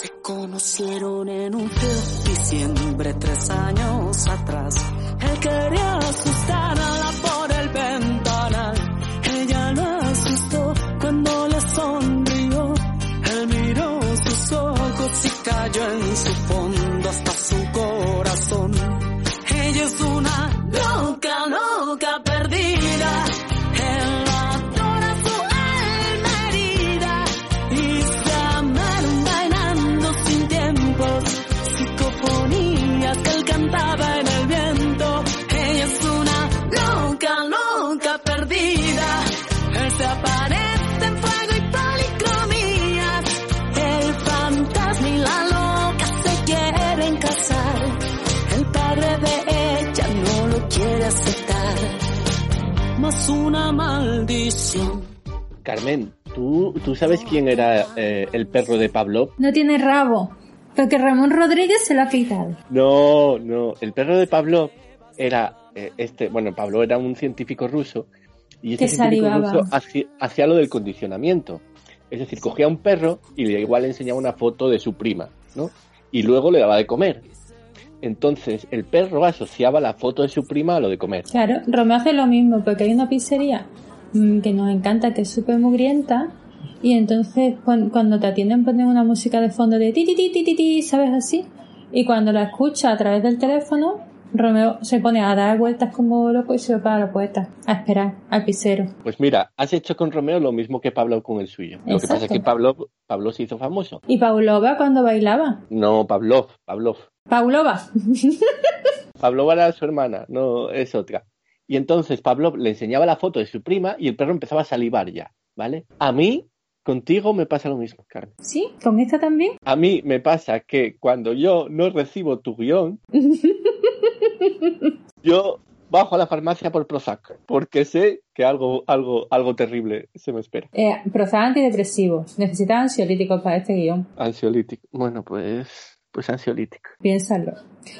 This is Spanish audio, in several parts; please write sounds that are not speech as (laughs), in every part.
Se conocieron en un frío diciembre tres años atrás. Él quería asustar Una maldición. Carmen, ¿tú, tú sabes quién era eh, el perro de Pablo? No tiene rabo. Porque Ramón Rodríguez se lo ha quitado. No, no. El perro de Pablo era eh, este. Bueno, Pablo era un científico ruso y este Que científico salivaba. ruso hacía, hacía lo del condicionamiento. Es decir, cogía a un perro y le igual le enseñaba una foto de su prima, ¿no? Y luego le daba de comer. Entonces, el perro asociaba la foto de su prima a lo de comer. Claro, Romeo hace lo mismo, porque hay una pizzería mm, que nos encanta, que es súper mugrienta, y entonces cuan- cuando te atienden ponen una música de fondo de ti, ti, ti, ti, ti, ti, ¿sabes así? Y cuando la escucha a través del teléfono, Romeo se pone a dar vueltas como loco y se va para la puerta, a esperar al pizzero. Pues mira, has hecho con Romeo lo mismo que Pablo con el suyo. Lo que pasa es que Pablo, Pablo se hizo famoso. Y Paulova cuando bailaba. No, Pavlov, Pavlov. Paulova. Pavlova era su hermana, no es otra. Y entonces Pablo le enseñaba la foto de su prima y el perro empezaba a salivar ya, ¿vale? A mí, contigo me pasa lo mismo, Carmen. ¿Sí? ¿Con esta también? A mí me pasa que cuando yo no recibo tu guion, (laughs) yo bajo a la farmacia por Prozac, porque sé que algo, algo, algo terrible se me espera. Eh, Prozac antidepresivo. Necesitas ansiolíticos para este guion. Ansiolítico. Bueno, pues, pues ansiolítico. Piénsalo.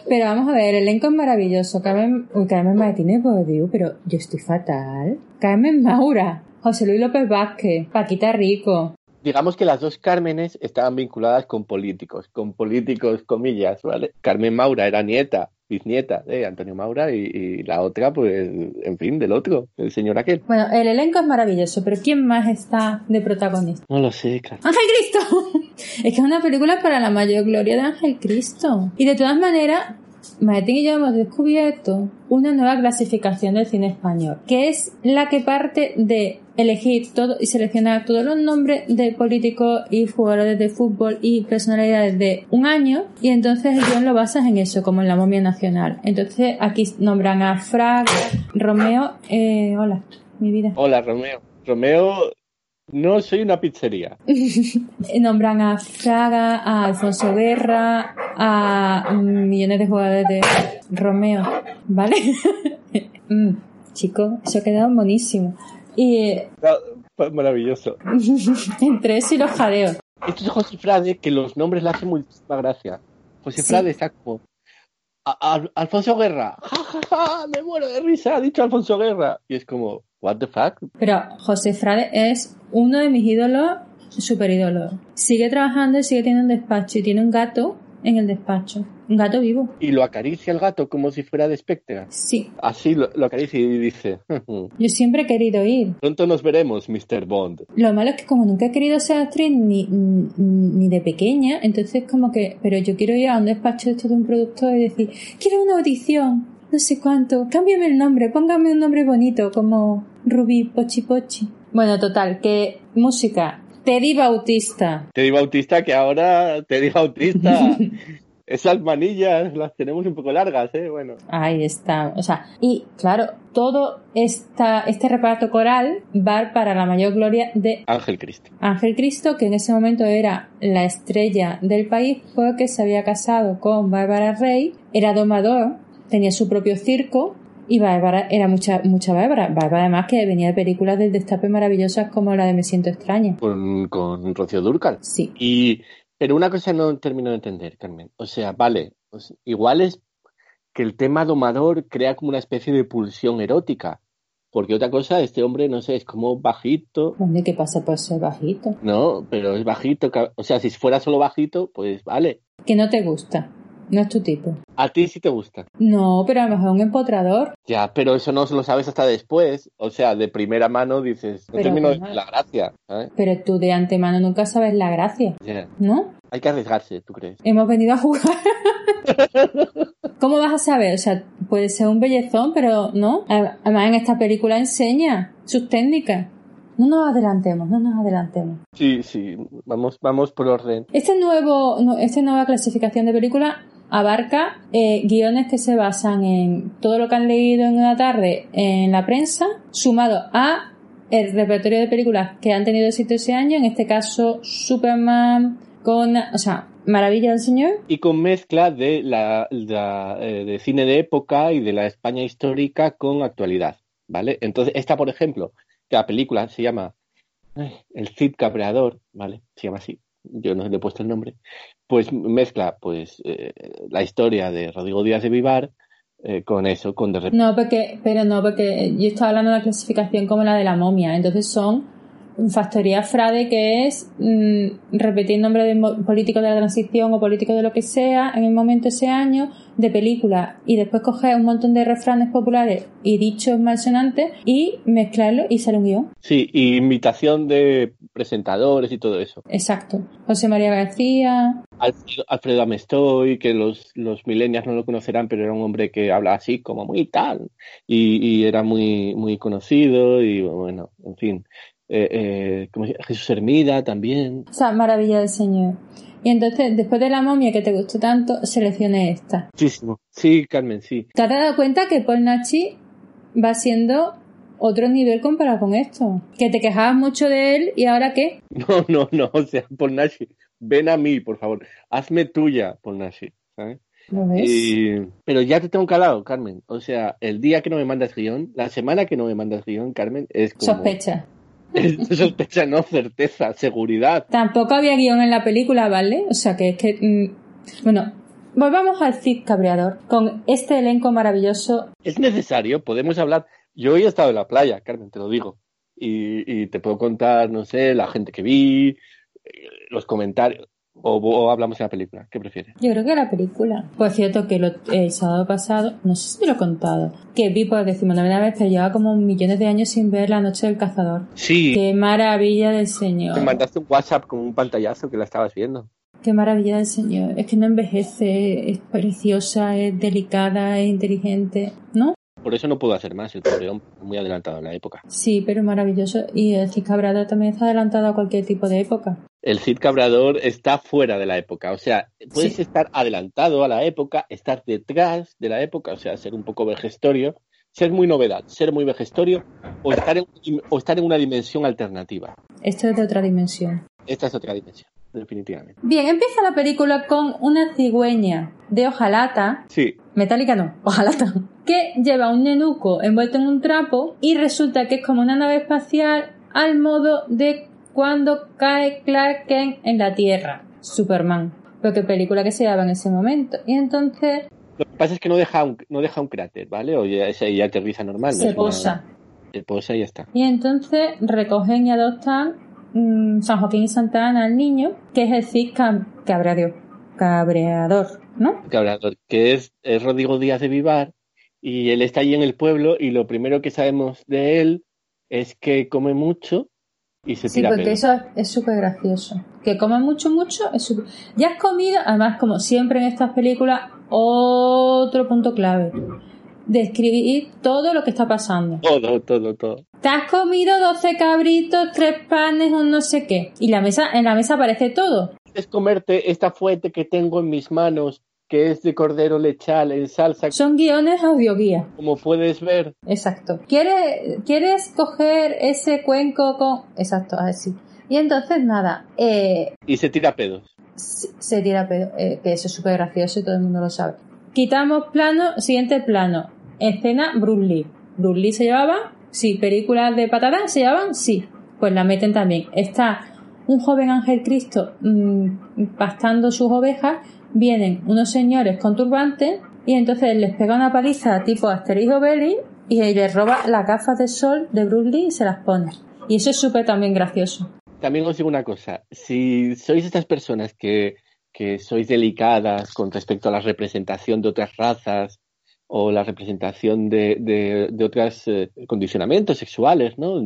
Pero vamos a ver, el elenco es maravilloso. Carmen, uy, Carmen Martínez, digo, pero yo estoy fatal. Carmen Maura, José Luis López Vázquez, Paquita Rico. Digamos que las dos Cármenes estaban vinculadas con políticos, con políticos, comillas, ¿vale? Carmen Maura era nieta, bisnieta de Antonio Maura y, y la otra, pues, en fin, del otro, el señor aquel. Bueno, el elenco es maravilloso, pero ¿quién más está de protagonista? No lo sé, Carmen. ¡Ángel Cristo! (laughs) es que es una película para la mayor gloria de Ángel Cristo. Y de todas maneras, Martín y yo hemos descubierto una nueva clasificación del cine español, que es la que parte de elegir todo y seleccionar todos los nombres de políticos y jugadores de fútbol y personalidades de un año y entonces el guion lo basas en eso, como en la momia nacional. Entonces aquí nombran a Frag, Romeo, eh, hola, mi vida. Hola, Romeo. Romeo, no soy una pizzería. (laughs) Nombran a Fraga, a Alfonso Guerra, a millones de jugadores de Romeo, ¿vale? (laughs) Mm, chico, eso ha quedado buenísimo. Y eh, Fue maravilloso. (laughs) entre eso y los jadeos. Esto es José Frade, que los nombres le hacen muchísima gracia. José Sí. Frade está como... "A- a- Alfonso Guerra, (laughs) ja, ja, ja, me muero de risa, ha dicho Alfonso Guerra. Y es como, what the fuck? Pero José Frade es uno de mis ídolos, super ídolos. Sigue trabajando y sigue teniendo un despacho y tiene un gato en el despacho. Un gato vivo. Y lo acaricia el gato como si fuera de Spectre. Sí, Así lo, lo acaricia y dice, yo siempre he querido ir. pronto nos veremos, Mr. Bond. Lo malo es que como nunca he querido ser actriz ni, ni de pequeña, entonces como que, pero yo quiero ir a un despacho de esto de un productor y decir, quiero una audición, no sé cuánto, cámbiame el nombre, póngame un nombre bonito como Rubí Pochi Pochi. Bueno, total, que música, Teddy Bautista. Teddy Bautista, que ahora Teddy Bautista (laughs) Esas manillas las tenemos un poco largas, ¿eh? Bueno. Ahí está. O sea, y claro, todo esta, este reparto coral va para la mayor gloria de Ángel Cristo. Ángel Cristo, que en ese momento era la estrella del país, porque se había casado con Bárbara Rey, era domador, tenía su propio circo y Bárbara era mucha, mucha Bárbara. Bárbara además que venía de películas del destape maravillosas como la de Me siento extraña. Con, con Rocío Durcal. Sí. Y, pero una cosa no termino de entender, Carmen. O sea, vale, pues igual es que el tema domador crea como una especie de pulsión erótica. Porque otra cosa, este hombre, no sé, es como bajito. ¿Dónde qué pasa por ser bajito? No, pero es bajito. O sea, si fuera solo bajito, pues vale. Que no te gusta. No es tu tipo. A ti sí te gusta. No, pero a lo mejor un empotrador. Ya, pero eso no lo sabes hasta después. O sea, de primera mano dices, no Pero termino de la gracia. Pero tú de antemano nunca sabes la gracia. ¿no? Hay que arriesgarse, ¿tú crees? Hemos venido a jugar. (laughs) ¿Cómo vas a saber? O sea, puede ser un bellezón, pero no. Además, en esta película enseña sus técnicas. No nos adelantemos, no nos adelantemos. Sí, sí, vamos, vamos por orden. Este nuevo, no, esta nueva clasificación de película abarca eh, guiones que se basan en todo lo que han leído en una tarde en la prensa, sumado a el repertorio de películas que han tenido éxito ese año, en este caso Superman, con, o sea, Maravilla del Señor, Y con mezcla de la, la, eh, de cine de época y de la España histórica con actualidad, ¿vale? Entonces, esta, por ejemplo, que la película se llama ay, El Cid Cabreador, ¿vale? Se llama así, yo no le he puesto el nombre, pues mezcla pues eh, la historia de Rodrigo Díaz de Vivar eh, con eso, con de No, porque, pero no, porque yo estaba hablando de una clasificación como la de la momia. Entonces son factoría frade que es mm, repetir nombre de político de la transición o político de lo que sea en el momento ese año de película y después coger un montón de refranes populares y dichos malsonantes y mezclarlo y sale un guion. Sí, y invitación de presentadores y todo eso. Exacto. José María García. Alfredo, Alfredo Amestoy, que los, los millennials no lo conocerán, pero era un hombre que habla así como muy tal, y, y era muy, muy conocido, y bueno, en fin. Eh, eh, ¿cómo se llama? Jesús Hermida también. O sea, maravilla del señor. Y entonces, después de la momia que te gustó tanto, seleccioné esta. Muchísimo. Sí, Carmen, sí. ¿Te has dado cuenta que Paul Nachi va siendo otro nivel comparado con esto? Que te quejabas mucho de él y ahora qué? (laughs) No, no, no, o sea, Paul Nashi, ven a mí, por favor, hazme tuya, Paul Nashi, ¿sabes? ¿Lo ves? Y- Pero ya te tengo calado, Carmen. O sea, el día que no me mandas guion, la semana que no me mandas guion, Carmen, es como... Sospecha. (laughs) Sospecha, no, certeza, seguridad. Tampoco había guion en la película, ¿vale? O sea que es que... mm, Bueno, volvamos al Cid Cabreador con este elenco maravilloso. Es necesario, podemos hablar. Yo hoy he estado en la playa, Carmen, te lo digo. Y, y te puedo contar, no sé, la gente que vi, eh, los comentarios. O, o hablamos de la película, ¿qué prefieres? Yo creo que la película. Por cierto, que lo- el sábado pasado, no sé si te lo he contado, que vi por decimonovena vez que llevaba como millones de años sin ver La Noche del Cazador. Sí, Qué maravilla del señor. me mandaste un WhatsApp con un pantallazo que la estabas viendo. Qué maravilla del señor. Es que no envejece, es preciosa, es delicada, es inteligente. ¿No? Por eso no puedo hacer más, el pobre hombre, muy adelantado en la época. Sí, pero maravilloso. Y el Cid Cabrador también está adelantado a cualquier tipo de época. El Cid Cabrador está fuera de la época, o sea, puedes Sí. estar adelantado a la época, estar detrás de la época, o sea, ser un poco vejestorio, ser muy novedad, ser muy vejestorio, o estar en, o estar en una dimensión alternativa. Esto es de otra dimensión. Esta es otra dimensión, definitivamente. Bien, empieza la película con una cigüeña de hojalata Sí, metálica no, hojalata, que lleva un nenuco envuelto en un trapo y resulta que es como una nave espacial al modo de cuando cae Clark Kent en la Tierra, Superman. Pero qué película que se daba en ese momento. Y entonces lo que pasa es que no deja un, no deja un cráter, ¿vale? O ya, aterriza normal. no se una- posa. Se posa y ya está. Y entonces recogen y adoptan mm, San Joaquín y Santa Ana al niño, que es el Cid Cabreador, Cabreador, ¿no? Cabrador, que es, es Rodrigo Díaz de Vivar, y él está allí en el pueblo, y lo primero que sabemos de él es que come mucho y se Sí, tira porque eso es súper gracioso. Que comen mucho, mucho, es súper... Ya has comido, además, como siempre en estas películas, otro punto clave. Describir todo lo que está pasando. Todo, todo, todo. Te has comido 12 cabritos, tres panes, un no sé qué. Y la mesa, en la mesa aparece todo. Es comerte esta fuente que tengo en mis manos que es de cordero lechal en salsa, Son guiones audioguía. como puedes ver. Exacto. ¿Quieres, ¿Quieres coger ese cuenco con...? Exacto, así. Y entonces, nada, eh, Y se tira pedos. se se tira pedo, eh, que eso es súper gracioso y todo el mundo lo sabe. Quitamos plano, siguiente plano. Escena Bruce Lee. Bruce Lee se llevaba, sí. Películas de patadas se llevaban, sí. Pues la meten también. Está un joven ángel Cristo mm, pastando sus ovejas. Vienen unos señores con turbantes y entonces les pega una paliza tipo Asterix Obelix y les roba las gafas de sol de Bruce Lee y se las pone. Y eso es súper también gracioso. También os digo una cosa, si sois estas personas que, que sois delicadas con respecto a la representación de otras razas o la representación de, de, de otros condicionamientos sexuales, ¿no?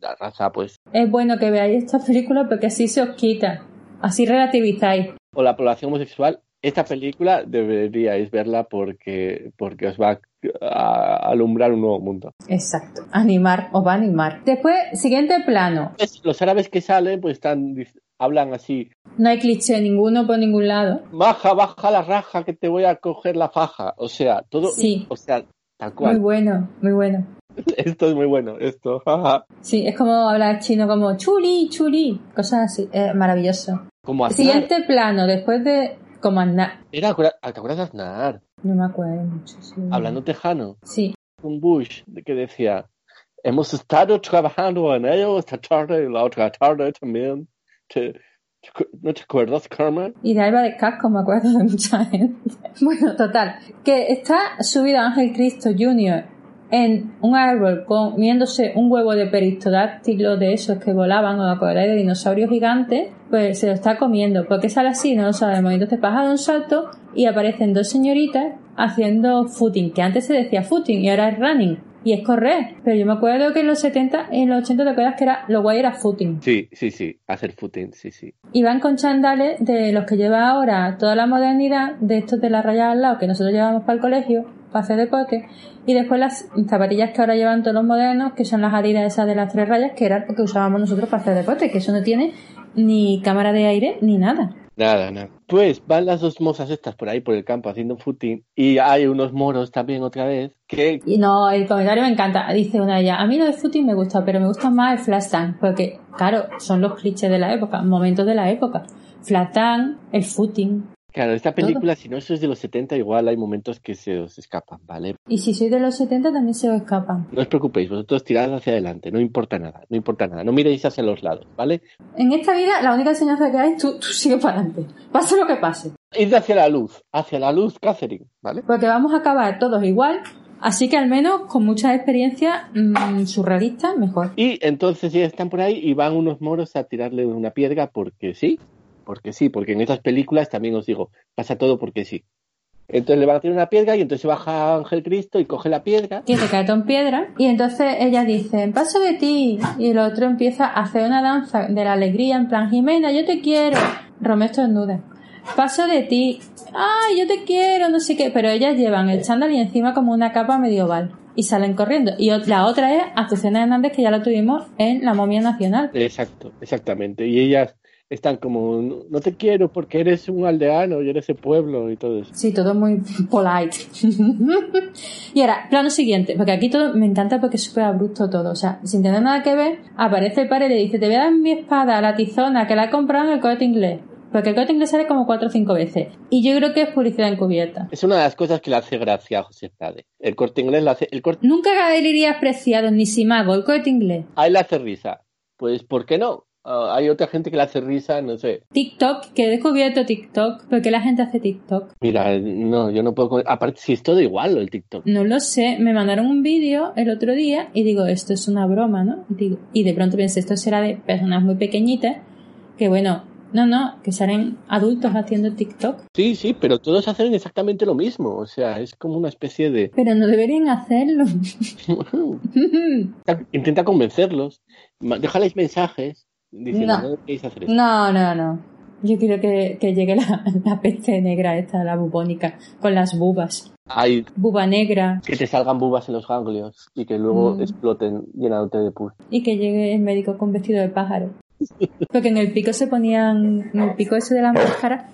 La raza, pues, Es bueno que veáis esta película porque así se os quita. Así relativizáis. o la población homosexual, esta película deberíais verla porque, porque os va a alumbrar un nuevo mundo. Exacto. Animar, os va a animar. Después, siguiente plano. Es- Los árabes que salen, pues están, hablan así, No hay cliché ninguno por ningún lado. baja, baja la raja que te voy a coger la faja. O sea, todo, Sí. o sea, tal Muy bueno, muy bueno. (laughs) Esto es muy bueno, esto. (laughs) Sí, es como hablar chino como chuli, chuli, cosas así. Eh, maravilloso. Como Aznar. Siguiente plano, después de como Aznar. Era, ¿te acuerdas de Aznar? No me acuerdo mucho. sí. Hablando tejano. Sí, Un Bush que decía, hemos estado trabajando en ello esta tarde y la otra tarde también. ¿Te- ¿No te acuerdas, Carmen? y de Alba de Casco me acuerdo de mucha gente. (laughs) Bueno, total, que está subido Ángel Cristo Jr. en un árbol comiéndose un huevo de peristodáctilo de esos que volaban, o acordáis de dinosaurios gigantes, pues se lo está comiendo. ¿Por qué sale así? No lo sabemos. Entonces pasa de un salto y aparecen dos señoritas haciendo footing, que antes se decía footing y ahora es running. Y es correr. Pero yo me acuerdo que en los 70 y en los 80 te acuerdas que era lo guay era footing. Sí, sí, sí, hacer footing, sí, sí. Y van con chandales de los que lleva ahora toda la modernidad, de estos de la raya al lado que nosotros llevamos para el colegio, para hacer deporte, y después las zapatillas que ahora llevan todos los modernos, que son las adidas esas de las tres rayas, que era lo que usábamos nosotros para hacer deporte, que eso no tiene ni cámara de aire ni nada. Nada, nada. Pues van las dos mozas estas por ahí, por el campo, haciendo footing, y hay unos moros también otra vez, que Y no, el comentario me encanta. Dice una de ellas, a mí lo de footing me gusta, pero me gusta más el flash dance, porque, claro, son los clichés de la época, momentos de la época. Flash el footing. Claro, esta película, si no eso es de los 70, igual hay momentos que se os escapan, ¿vale? Y si sois de los 70 también se os escapan. No os preocupéis, vosotros tirad hacia adelante, no importa nada, no importa nada, no miréis hacia los lados, ¿vale? En esta vida la única enseñanza que hay es tú, tú sigue para adelante. Pase lo que pase. Id hacia la luz, hacia la luz, Catherine, ¿vale? Porque vamos a acabar todos igual. Así que al menos con muchas experiencias mm, surrealistas, mejor. Y entonces ya están por ahí y van unos moros a tirarle una piedra porque sí, porque sí, porque en estas películas también os digo, pasa todo porque sí. Entonces le van a tirar una piedra y entonces baja Ángel Cristo y coge la piedra. Que se cae en piedra. Y entonces ellas dicen, paso de ti. Y el otro empieza a hacer una danza de la alegría, en plan, Jimena, yo te quiero. Romeo estornuda. Paso de ti. Ay, yo te quiero, no sé qué. Pero ellas llevan el chándal y encima como una capa medieval. Y salen corriendo. Y la otra es Azucena Hernández, que ya la tuvimos en La Momia Nacional. Exacto, exactamente. Y ellas están como, no no te quiero porque eres un aldeano y eres de pueblo y todo eso. Sí, todo muy polite. (laughs) y ahora, plano siguiente, porque aquí todo me encanta porque es súper abrupto todo. O sea, sin tener nada que ver, aparece el padre y le dice, te voy a dar mi espada, la tizona, que la he comprado en el corte inglés. Porque el corte inglés sale como cuatro o cinco veces. Y yo creo que es publicidad encubierta. Es una de las cosas que le hace gracia a José Prade. El corte inglés le hace, el corte, Nunca iría apreciado ni Simago, el corte inglés. a él le hace risa. Pues, ¿por qué no? Ah, hay otra gente que le hace risa, no sé. TikTok, que he descubierto TikTok, porque la gente hace TikTok. Mira, no, yo no puedo. Aparte, si es todo igual lo del TikTok. No lo sé, me mandaron un vídeo el otro día y digo, esto es una broma, ¿no? Y, digo, y de pronto pensé, esto será de personas muy pequeñitas, que bueno, no, no, que salen adultos haciendo TikTok, Sí, sí, pero todos hacen exactamente lo mismo. O sea, es como una especie de. pero no deberían hacerlo. (laughs) (laughs) Intenta convencerlos. Déjales mensajes diciendo, No. no, hacer no, no, no. Yo quiero que, que llegue la, (laughs) la peste negra esta, la bubónica, con las bubas. Hay Buba negra que te salgan bubas en los ganglios y que luego Mm. exploten llenándote de pus. y que llegue el médico con vestido de pájaro. (laughs) Porque en el pico se ponían, en el pico ese de las máscaras,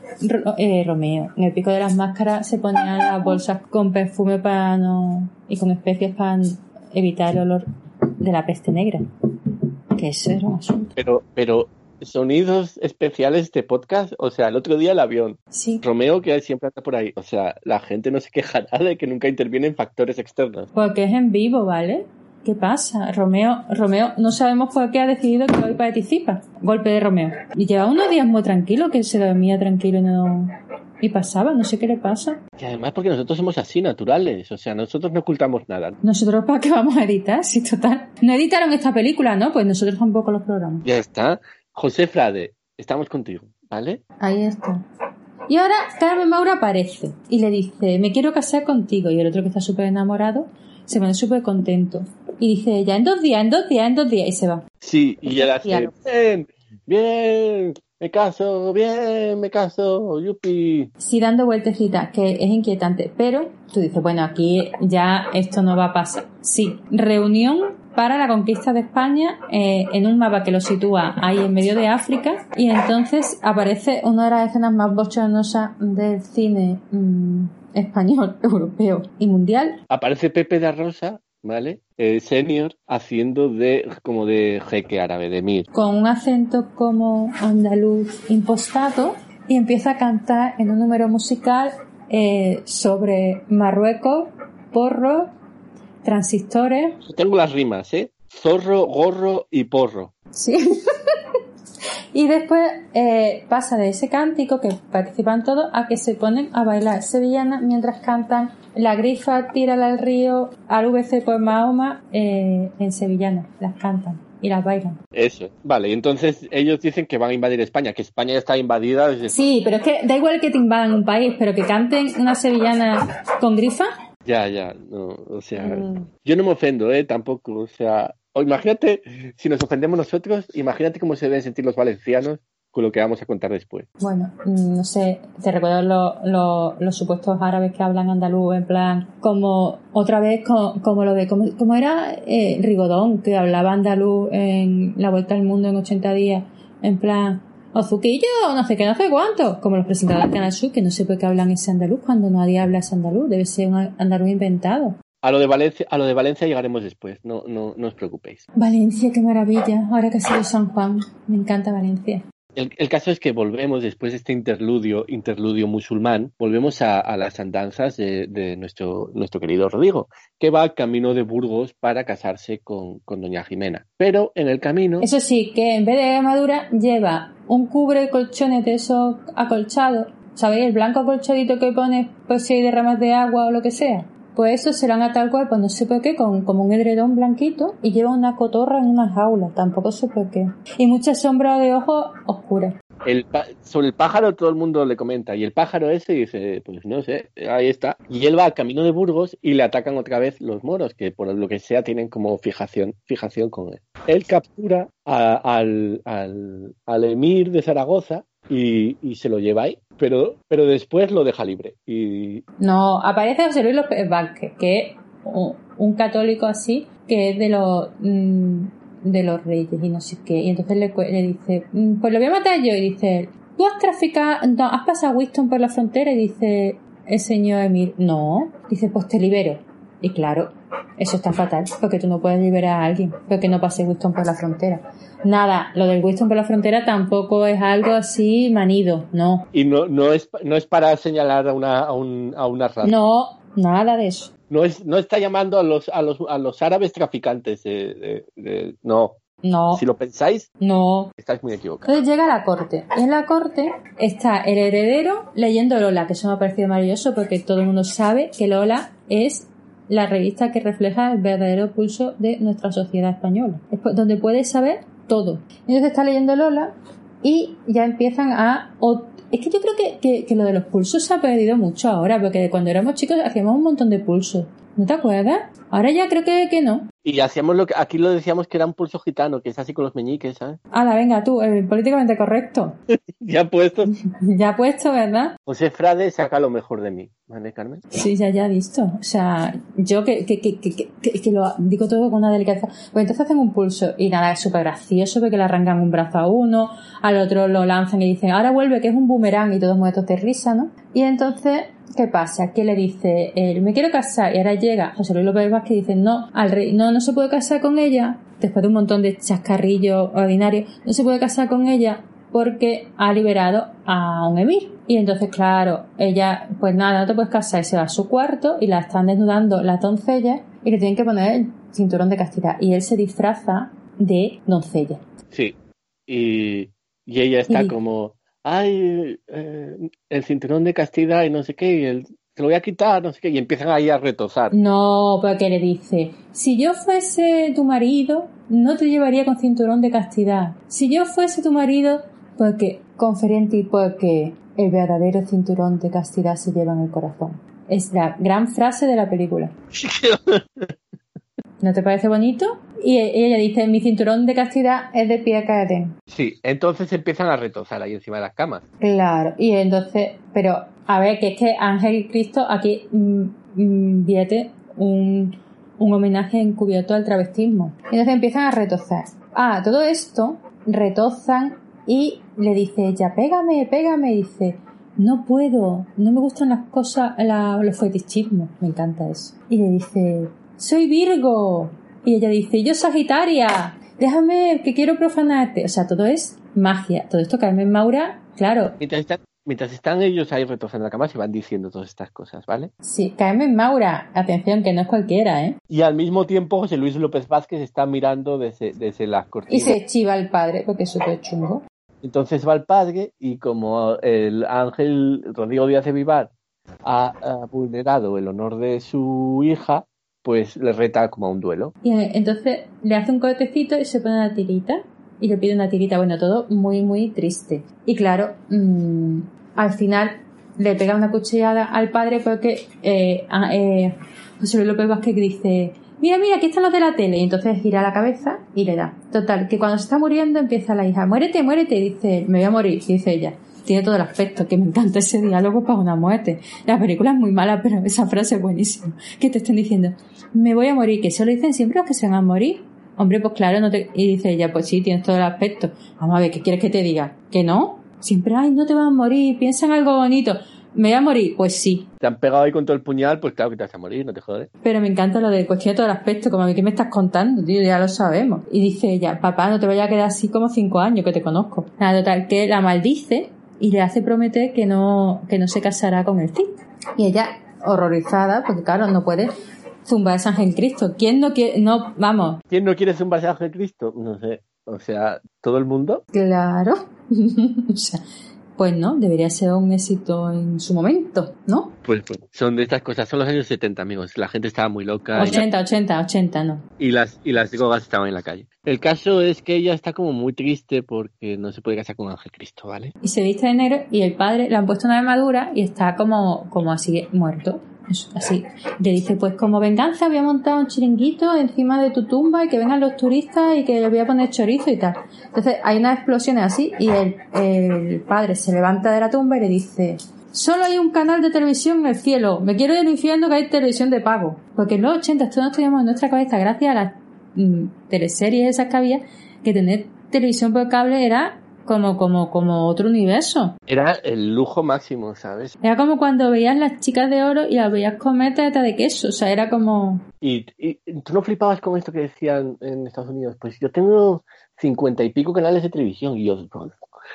eh, Romeo, en el pico de las máscaras se ponían las bolsas con perfume para no, y con especias para evitar el olor de la peste negra. Que eso era un asunto. Pero, pero, sonidos especiales de podcast, o sea, el otro día el avión. Sí. Romeo que siempre anda por ahí. O sea, la gente no se quejará (laughs) de que nunca intervienen factores externos. Porque es en vivo, ¿vale? ¿Qué pasa? Romeo, Romeo, no sabemos por qué ha decidido que hoy participa. Golpe de Romeo. Y lleva unos días muy tranquilo, que se dormía tranquilo y no, y pasaba, no sé qué le pasa. Y además porque nosotros somos así, naturales. O sea, nosotros no ocultamos nada. Nosotros para qué vamos a editar, si total. No editaron esta película, ¿no? Pues nosotros tampoco los programas. Ya está. José Frade, estamos contigo, ¿vale? Ahí está. Y ahora Carmen Maura aparece y le dice, me quiero casar contigo. Y el otro que está súper enamorado se pone súper contento. Y dice, ya en dos días, en dos días, en dos días. Y se va. Sí, y él hace, bien, bien, me caso, bien, me caso, yupi. Sí, dando vueltecitas, que es inquietante. Pero tú dices, bueno, aquí ya esto no va a pasar. Sí, reunión para la conquista de España eh, en un mapa que lo sitúa ahí en medio de África. Y entonces aparece una de las escenas más bochornosas del cine mm, español, (laughs) europeo y mundial. Aparece Pepe da Rosa, ¿vale? Eh, senior, haciendo de, como de jeque árabe, de mir. con un acento como andaluz impostado y empieza a cantar en un número musical eh, sobre Marruecos, porro, transistores. Tengo las rimas, ¿eh? Zorro, gorro y porro. Sí. (laughs) y después eh, pasa de ese cántico que participan todos a que se ponen a bailar sevillana mientras cantan La grifa tírala al río, al VC por Mahoma eh, en sevillana. Las cantan y las bailan. Eso. Vale, y entonces ellos dicen que van a invadir España, que España ya está invadida desde... Sí, pero es que da igual que te invadan un país, pero que canten una sevillana con grifa. Ya, ya, no, o sea, Mm. yo no me ofendo, ¿eh? Tampoco, o sea, o imagínate, si nos ofendemos nosotros, imagínate cómo se deben sentir los valencianos con lo que vamos a contar después. Bueno, mm, no sé, te recuerdo lo- lo- los supuestos árabes que hablan andaluz, en plan, como otra vez, co- como, lo de, como, como era eh, Rigodón, que hablaba andaluz en La Vuelta al Mundo en 80 días, en plan, Ozuquillo, no sé qué, no sé cuánto, como los presentadores del Canal Sur, que no sé por qué hablan ese andaluz cuando nadie habla ese andaluz, debe ser un andaluz inventado. A lo de Valencia, a lo de Valencia llegaremos después, no, no, no os preocupéis. Valencia, qué maravilla, ahora que ha sido San Juan, me encanta Valencia. El, caso es que volvemos después de este interludio, interludio musulmán, volvemos a, las andanzas de, de nuestro, nuestro querido Rodrigo, que va camino de Burgos para casarse con, con doña Jimena. Pero en el camino, Eso sí, que en vez de armadura lleva un cubre colchones de esos acolchados. ¿Sabéis? El blanco acolchadito que pone pues si hay derramas de agua o lo que sea. Pues eso se lo han atado al cuerpo, no sé por qué, con como un edredón blanquito y lleva una cotorra en una jaula, tampoco sé por qué. Y mucha sombra de ojos pa- sobre el pájaro todo el mundo le comenta, y el pájaro ese dice, pues no sé, ahí está. Y él va camino de Burgos y le atacan otra vez los moros, que por lo que sea tienen como fijación, fijación con él. Él captura a- al, al emir de Zaragoza y, y se lo lleva ahí, pero, pero después lo deja libre. Y No, aparece José Luis López Vázquez, que es un, católico así, que es de los mm, de los reyes y no sé qué. Y entonces le, le dice, "Mm, pues lo voy a matar yo. Y dice, tú has traficado, no, has pasado Winston por la frontera. Y dice el señor Emir, no. Dice, pues te libero. Y claro, eso está fatal, porque tú no puedes liberar a alguien, porque no pase Winston por la frontera. Nada, lo del Winston por la frontera tampoco es algo así manido, no. Y no, no, es, no es para señalar a una, a, un- a una raza. No, nada de eso. No, es, no está llamando a los, a los, a los árabes traficantes. de- de- de- no. No, Si lo pensáis, no. estáis muy equivocados. Entonces llega a la corte. Y en la corte está el heredero leyendo Lola, que eso me ha parecido maravilloso porque todo el mundo sabe que Lola es la revista que refleja el verdadero pulso de nuestra sociedad española. Es po- donde puedes saber todo. Entonces está leyendo Lola y ya empiezan a... Es que yo creo que, que- que lo de los pulsos se ha perdido mucho ahora, porque cuando éramos chicos hacíamos un montón de pulsos. ¿No te acuerdas? Ahora ya creo que, que no. Y hacíamos lo que, aquí lo decíamos que era un pulso gitano, que es así con los meñiques, ¿sabes? (laughs) Hala, venga, tú, el políticamente correcto. ya puesto. (laughs) ya puesto, ¿verdad? José Frade saca lo mejor de mí, ¿vale, Carmen? Sí, ya, ya he visto. O sea, yo que, que, que, que, que, que lo digo todo con una delicadeza. Pues entonces hacen un pulso y nada, es súper gracioso porque le arrancan un brazo a uno, al otro lo lanzan y dicen, ahora vuelve, que es un boomerang y todos muertos de risa, ¿no? Y entonces ¿Qué pasa? Que le dice, él, me quiero casar, y ahora llega José Luis López Vázquez y dice, no, al rey, no, no se puede casar con ella, después de un montón de chascarrillos ordinarios, no se puede casar con ella porque ha liberado a un emir. Y entonces, claro, ella, pues nada, no te puedes casar, y se va a su cuarto y la están desnudando las doncellas y le tienen que poner el cinturón de castidad. Y él se disfraza de doncella. Sí, y, y ella está como ay, eh, el cinturón de castidad y no sé qué, y el, te lo voy a quitar, no sé qué, y empiezan ahí a retosar. No, porque le dice, si yo fuese tu marido, no te llevaría con cinturón de castidad. Si yo fuese tu marido, porque, conferente, porque el verdadero cinturón de castidad se lleva en el corazón. Es la gran frase de la película. (laughs) ¿No te parece bonito? Y ella dice, mi cinturón de castidad es de pie a caer. Sí, entonces empiezan a retozar ahí encima de las camas. Claro, y entonces, pero a ver, que es que Ángel Cristo aquí mm, mm, viete un, un homenaje encubierto al travestismo. Y entonces empiezan a retozar. Ah, todo esto retozan y le dice ella, pégame, pégame, y dice, no puedo, no me gustan las cosas, la, los fetichismos, me encanta eso. Y le dice, soy Virgo. Y ella dice, yo Sagitaria, déjame que quiero profanarte. O sea, todo es magia. Todo esto Carmen Maura, claro. Mientras están, mientras están ellos ahí retozando la cama, se van diciendo todas estas cosas, ¿vale? Sí, Carmen Maura, atención, que no es cualquiera, ¿eh? Y al mismo tiempo José Luis López Vázquez está mirando desde, desde las cortinas. Y se chiva al padre, porque eso es chungo. Entonces va el padre y como el ángel Rodrigo Díaz de Vivar ha, ha vulnerado el honor de su hija, pues le reta como a un duelo. Y entonces le hace un cortecito y se pone una tirita. Y le pide una tirita. Bueno, todo muy, muy triste. Y claro, mmm, al final le pega una cuchillada al padre porque eh, eh, José Luis López Vázquez dice mira, mira, aquí están los de la tele. Y entonces gira la cabeza y le da. Total, que cuando se está muriendo empieza la hija, muérete, muérete. Y dice, me voy a morir, dice ella tiene todo el aspecto, que me encanta ese diálogo para una muerte. La película es muy mala, pero esa frase es buenísima. Que te estén diciendo, me voy a morir, que eso lo dicen siempre los que se van a morir. Hombre, pues claro, no te... Y dice ella, pues sí, tienes todo el aspecto. Vamos a ver, ¿qué quieres que te diga? ¿Que no? Siempre, ay, no te vas a morir, piensa en algo bonito. ¿Me voy a morir? Pues sí. Te han pegado ahí con todo el puñal, pues claro que te vas a morir, no te jodes. Pero me encanta lo de cuestión de todo el aspecto, como a mí, ¿qué me estás contando? Tío, ya lo sabemos. Y dice ella, papá, no te vayas a quedar así como cinco años que te conozco. Nada, total, que la maldice y le hace prometer que no, que no se casará con el Cid. Y ella, horrorizada, porque claro, no puede zumbarse a Ángel Cristo. ¿Quién no quiere, no, vamos? ¿Quién no quiere zumbarse a Ángel Cristo? No sé. O sea, ¿todo el mundo? Claro. (laughs) o sea, pues no, debería ser un éxito en su momento, ¿no? Pues, pues, son de estas cosas, son los años 70, amigos. La gente estaba muy loca. 80, y 80, 80, no. Y las, y las drogas estaban en la calle. El caso es que ella está como muy triste porque no se puede casar con Ángel Cristo, ¿vale? Y se viste de negro y el padre le han puesto una armadura y está como, como así muerto. Así. Le dice, pues como venganza voy a montar un chiringuito encima de tu tumba y que vengan los turistas y que le voy a poner chorizo y tal. Entonces hay unas explosiones así y el, el padre se levanta de la tumba y le dice, solo hay un canal de televisión en el cielo, me quiero ir que hay televisión de pago. Porque en los 80 todos teníamos en nuestra cabeza, gracias a las mm, teleseries esas que había, que tener televisión por cable era como, como, como otro universo. Era el lujo máximo, ¿sabes? Era como cuando veías las chicas de oro y las veías comer tarta de queso, o sea, era como... Y, y tú no flipabas con esto que decían en Estados Unidos, pues yo tengo cincuenta y pico canales de televisión y yo,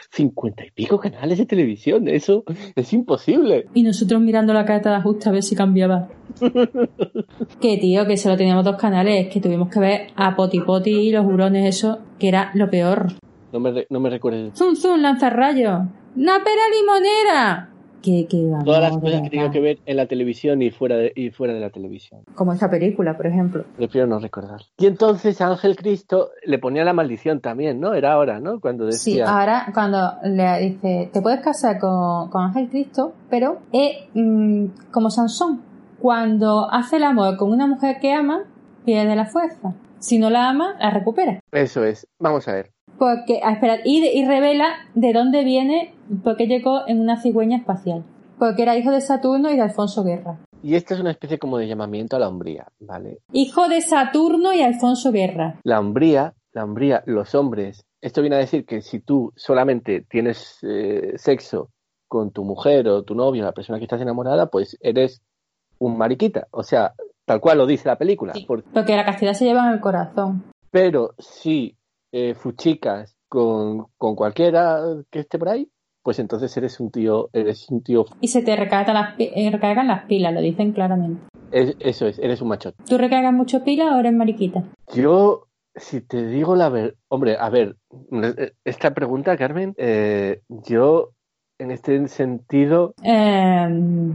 cincuenta y pico canales de televisión, eso es imposible. Y nosotros mirando la carta de ajuste a ver si cambiaba. (laughs) que tío, que solo teníamos dos canales, que tuvimos que ver a Poti Poti y los hurones, eso, que era lo peor. No me, no me recuerdes. Zum Zum, lanzarrayo. ¡Napera limonera! Que, que vamos, Todas las cosas que tengo que ver en la televisión y fuera de, y fuera de la televisión. Como esta película, por ejemplo. Prefiero no recordar. Y entonces a Ángel Cristo le ponía la maldición también, ¿no? Era ahora, ¿no? Cuando decía... Sí, ahora cuando le dice, te puedes casar con, con Ángel Cristo, pero eh, mmm, como Sansón, cuando hace el amor con una mujer que ama, pierde la fuerza. Si no la ama, la recupera. Eso es. Vamos a ver. Porque, ah, espera, y, y revela de dónde viene, porque llegó en una cigüeña espacial. Porque era hijo de Saturno y de Alfonso Guerra. Y esta es una especie como de llamamiento a la hombría, ¿vale? Hijo de Saturno y Alfonso Guerra. La hombría, la hombría, los hombres. Esto viene a decir que si tú solamente tienes eh, sexo con tu mujer o tu novio, la persona que estás enamorada, pues eres un mariquita. O sea, tal cual lo dice la película. Sí, Por- Porque la castidad se lleva en el corazón. Pero si eh, fuchicas con, con cualquiera que esté por ahí, pues entonces eres un tío, eres un tío, Y se te recargan las, eh, recargan las pilas, lo dicen claramente. es- eso es, eres un machote. ¿Tú recargas mucho pilas o eres mariquita? Yo, si te digo la verdad, hombre, a ver, eh, esta pregunta, Carmen, eh, yo en este sentido Eh,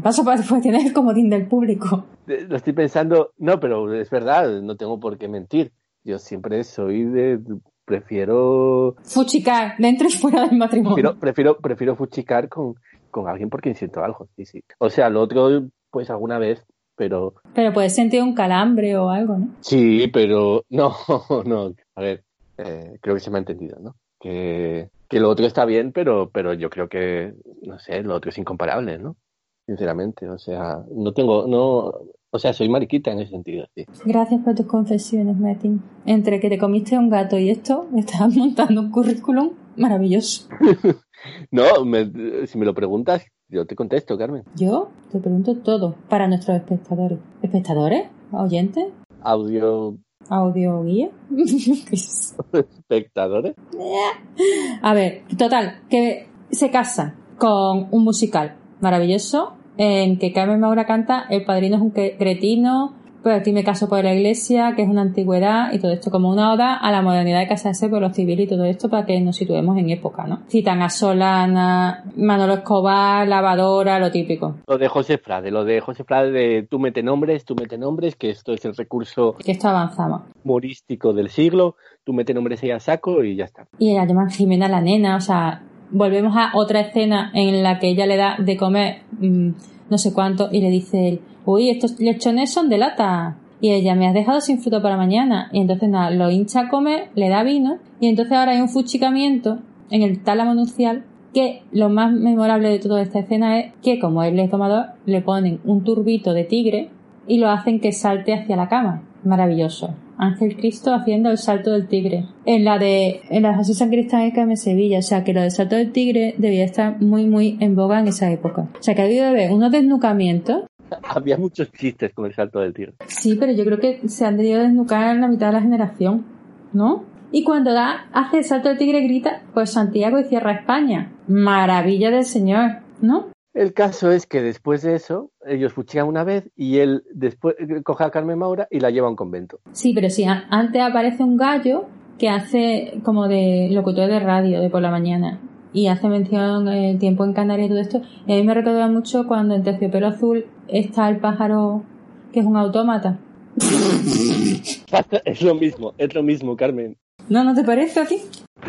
paso para después tienes el comodín del público. lo estoy pensando, no, pero es verdad, no tengo por qué mentir. Yo siempre soy de, prefiero, Fuchicar, dentro y fuera del matrimonio. prefiero, prefiero, prefiero fuchicar con, con alguien por quien siento algo, sí, sí. O sea, lo otro, pues alguna vez, pero Pero puedes sentir un calambre o algo, ¿no? Sí, pero (laughs) no, no. A ver, eh, creo que se me ha entendido, ¿no? Que, que lo otro está bien, pero, pero yo creo que, no sé, lo otro es incomparable, ¿no? Sinceramente, o sea, no tengo, no, o sea, soy mariquita en ese sentido, sí. Gracias por tus confesiones, Metin. Entre que te comiste un gato y esto, me (laughs) estás montando un currículum maravilloso. (laughs) No, me- si me lo preguntas, yo te contesto, Carmen. Yo te pregunto todo para nuestros espectadores. ¿Espectadores? ¿Oyentes? Audio ¿Audio guía? (laughs) espectadores. A ver, total, que se casa con un musical maravilloso en que Carmen Maura canta El padrino es un cre- cretino, pues aquí me caso por la iglesia, que es una antigüedad y todo esto como una oda a la modernidad de casarse por lo civil y todo esto para que nos situemos en época, ¿no? Citan a Solana, Manolo Escobar, Lavadora, lo típico. Lo de José Frade, lo de José Frade de tú mete nombres, tú mete nombres, que esto es el recurso Que esto avanzamos. humorístico del siglo, tú mete nombres ahí a saco y ya está. Y la llaman Jimena la nena, o sea, volvemos a otra escena en la que ella le da de comer mm, no sé cuánto y le dice él, uy, estos lechones son de lata. Y ella, me has dejado sin fruto para mañana. Y entonces nada, lo hincha a comer, le da vino y entonces ahora hay un fuchicamiento en el tálamo nucial que lo más memorable de toda esta escena es que como él es tomador, le ponen un turbito de tigre y lo hacen que salte hacia la cama. Maravilloso. Ángel Cristo haciendo el salto del tigre. En la de en la San Cristán de Sevilla. O sea que lo del salto del tigre debía estar muy muy en boga en esa época. O sea que ha habido de ver unos desnucamientos. Había muchos chistes con el salto del tigre. Sí, pero yo creo que se han debido desnucar en la mitad de la generación. ¿No? Y cuando da, hace el salto del tigre grita, pues Santiago y cierra España. Maravilla del Señor. ¿No? El caso es que después de eso, ellos fuchigan una vez y él después eh, coge a Carmen Maura y la lleva a un convento. Sí, pero sí, a- antes aparece un gallo que hace como de locutor de radio de por la mañana y hace mención el tiempo en Canarias y todo esto. Y a mí me recuerda mucho cuando en Terciopelo Azul está el pájaro que es un autómata. (laughs) Es lo mismo, es lo mismo, Carmen. ¿No, no te parece a ti?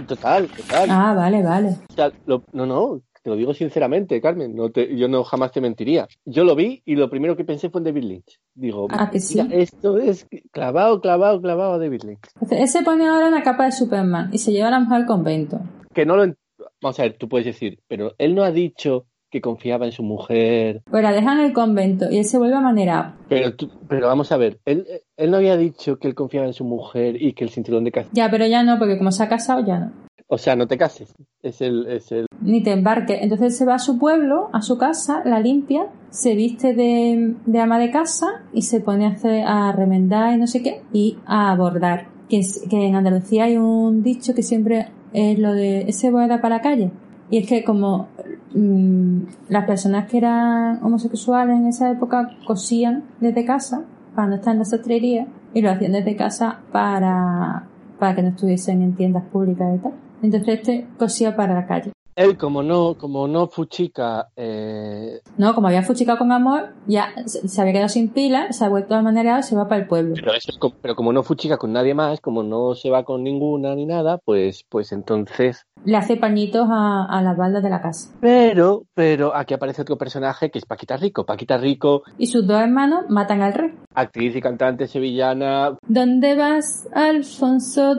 Total, total. Ah, vale, vale. O sea, lo- no, no, te lo digo sinceramente, Carmen. No te, yo no jamás te mentiría. Yo lo vi y lo primero que pensé fue en David Lynch. Digo, Ah, que sí. mira, esto es clavado, clavado, clavado a David Lynch. Él se pone ahora una capa de Superman y se lleva a la mujer al convento. Que no lo. Vamos a ver, tú puedes decir, pero él no ha dicho que confiaba en su mujer. Pues la dejan en el convento y él se vuelve amanerado. Pero, tú- pero vamos a ver, él, él no había dicho que él confiaba en su mujer y que el cinturón de casa. Ya, pero ya no, porque como se ha casado, ya no. O sea, no te cases. Es el, es el. ni te embarques. Entonces se va a su pueblo, a su casa, la limpia, se viste de, ama de casa y se pone a, hacer, a remendar y no sé qué, y a bordar. Que, que en Andalucía hay un dicho que siempre es lo de ese borda para la calle. Y es que como mm, las personas que eran homosexuales en esa época cosían desde casa, para no estar en la sastrería, y lo hacían desde casa para, para que no estuviesen en tiendas públicas y tal. Entonces este cosía para la calle. Él, como no, como no fuchica, eh, No, como había fuchicado con amor, ya se se había quedado sin pila, se ha vuelto a manerar y se va para el pueblo. Pero, eso es co- pero como no fuchica con nadie más, como no se va con ninguna ni nada, pues, pues entonces. Le hace pañitos a, a las baldas de la casa. Pero, pero aquí aparece otro personaje que es Paquita Rico. Paquita Rico, Y sus dos hermanos matan al rey. actriz y cantante sevillana, ¿Dónde vas, Alfonso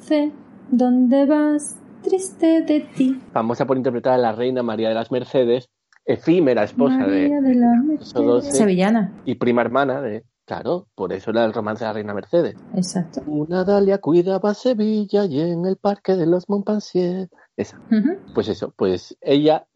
XII? ¿Dónde vas, triste de ti? famosa por interpretar a la reina María de las Mercedes, efímera esposa María de de la Mercedes. Sevillana, y prima hermana de. Claro, por eso era el romance de la reina Mercedes. exacto. Una Dalia cuidaba Sevilla y en el parque de los Montpensier. Esa. Pues eso, pues ella,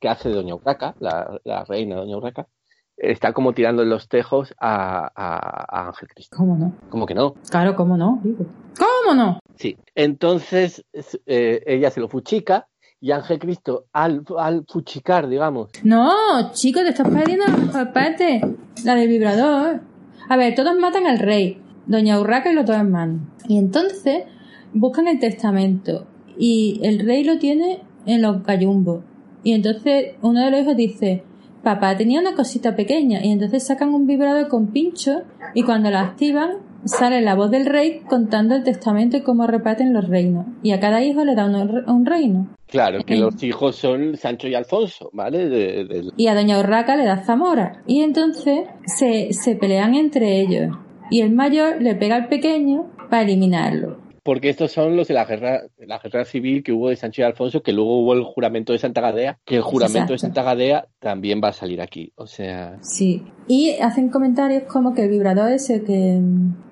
que hace de Doña Urraca, la, la reina Doña Urraca, está como tirando los tejos a, a- a Ángel Cristo. ¿Cómo no? Como que no. Claro, ¿cómo no? Digo. ¿Cómo no? Sí. Entonces, es- eh, ella se lo fuchica y Ángel Cristo, al, al fuchicar, digamos, No, chicos, te estás perdiendo la mejor parte. La del vibrador. A ver, todos matan al rey, Doña Urraca y los dos hermanos. Y entonces buscan el testamento. Y el rey lo tiene en los gallumbos. Y entonces uno de los hijos dice, papá tenía una cosita pequeña. Y entonces sacan un vibrador con pincho y cuando lo activan sale la voz del rey contando el testamento y cómo reparten los reinos. Y a cada hijo le da un, un reino. claro, que Eh. los hijos son Sancho y Alfonso, ¿vale? De- y a Doña Urraca le da Zamora. Y entonces se, se pelean entre ellos. Y el mayor le pega al pequeño para eliminarlo. Porque estos son los de la guerra, la guerra civil que hubo de Sancho y Alfonso, que luego hubo el juramento de Santa Gadea, que el juramento de. Santa Gadea también va a salir aquí. O sea, Sí. Y hacen comentarios como que el vibrador ese que,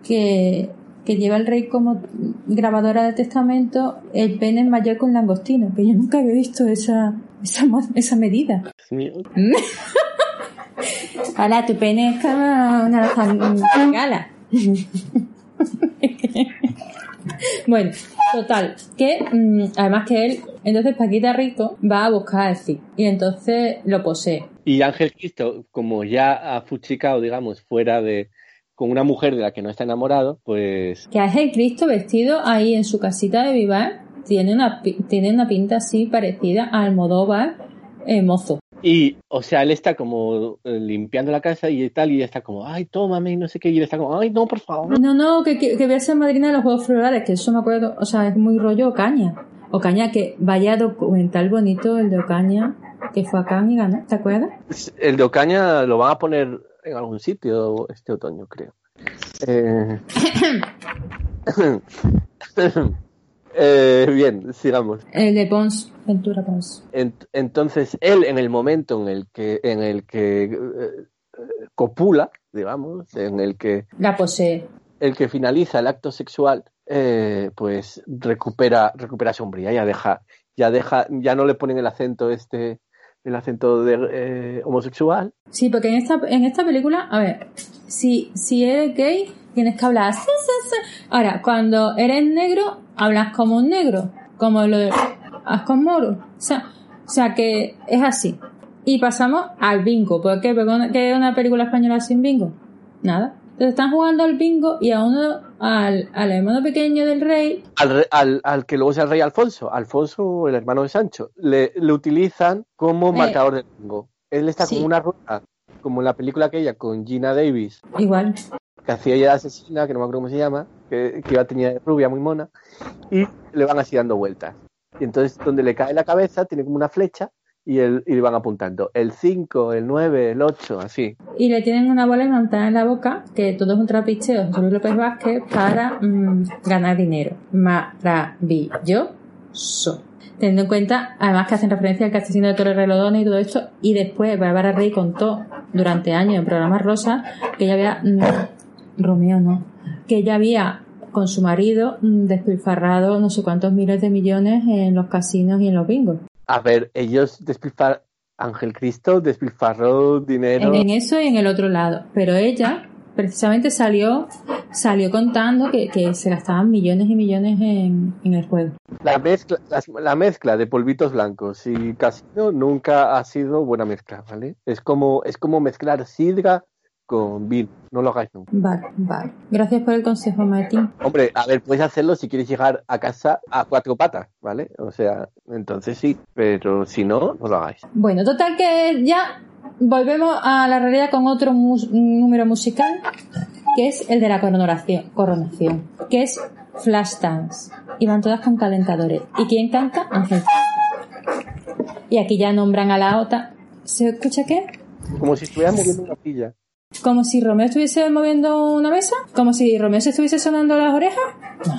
que, que lleva el rey como grabadora de testamento, el pene es mayor que un langostino. Que yo nunca había visto esa, esa, esa medida. (laughs) Hola, tu pene es como una gala. (laughs) (laughs) bueno, total, que mm, además que él, entonces Paquita Rico va a buscar a Cid y entonces lo posee. Y Ángel Cristo, como ya ha fuchicado, digamos, fuera de, con una mujer de la que no está enamorado, pues Que Ángel Cristo vestido ahí en su casita de Vivar tiene una, tiene una pinta así parecida a Almodóvar eh, mozo. Y, o sea, él está como eh, limpiando la casa y tal, y ella está como, ay, tómame, y no sé qué, y él está como, ay, no, por favor. No, no, que, que, que voy a ser madrina de los Juegos Florales, que eso me acuerdo, o sea, es muy rollo Ocaña. Ocaña, que vaya documental bonito el de Ocaña, que fue acá, amiga, ¿no? ¿Te acuerdas? El de Ocaña lo van a poner en algún sitio este otoño, creo. Eh... (coughs) (coughs) (coughs) Eh, bien, sigamos. El de Pons, Ventura Pons. Ent- entonces, él en el momento en el que, en el que eh, eh, copula, digamos, en el que La posee. el que finaliza el acto sexual, eh, pues recupera, recupera su hombría, ya deja, ya deja, ya no le ponen el acento este, el acento de, eh, homosexual. Sí, porque en esta, en esta película, a ver, si, si eres gay, tienes que hablar. Ahora, cuando eres negro, hablas como un negro, como lo de Moro. O sea, o sea que es así. Y pasamos al bingo. ¿Por qué? Porque ¿qué es una película española sin bingo? Nada. Entonces están jugando al bingo y a uno, al, al hermano pequeño del rey, Al, al, al que luego es el rey Alfonso, Alfonso, el hermano de Sancho, le, le utilizan como Eh. marcador de bingo. Él está Sí. como una rueda, como en la película aquella con Gina Davis, igual. que hacía ella de asesina, que no me acuerdo cómo se llama, que, que iba tenía rubia muy mona, y le van así dando vueltas. Y entonces donde le cae la cabeza tiene como una flecha y, el, y le van apuntando el 5, el 9, el 8, así. y le tienen una bola imantada en la boca, que todo es un trapicheo, José Luis López Vázquez, para mm, ganar dinero. Maravilloso. Teniendo en cuenta, además que hacen referencia al asesino de Torres Relodones y todo esto, y después Bárbara Rey contó durante años en programas Rosa que ella había, mm, Romeo no, que ella había con su marido mm, despilfarrado no sé cuántos miles de millones en los casinos y en los bingos. A ver, ellos despilfar Ángel Cristo despilfarró dinero. en, eso y en el otro lado. Pero ella precisamente salió salió contando que, que se gastaban millones y millones en, en el juego. La mezcla, las- la mezcla de polvitos blancos y casino nunca ha sido buena mezcla, ¿vale? Es como, es como mezclar sidra con vino. No lo hagáis nunca. Vale, vale. Gracias por el consejo, Martín. Hombre, a ver, puedes hacerlo si quieres llegar a casa a cuatro patas, ¿vale? O sea, entonces sí, pero si no, no lo hagáis. Bueno, total que ya volvemos a la realidad con otro número musical, que es el de la coronación, coronación que es Flashdance. Y van todas con calentadores. ¿Y quién canta? Ángel. Y aquí ya nombran a la OTA. ¿Se escucha qué? Como si estuvieran moviendo una pilla. ¿Como si Romeo estuviese moviendo una mesa? ¿Como si Romeo se estuviese sonando las orejas? No,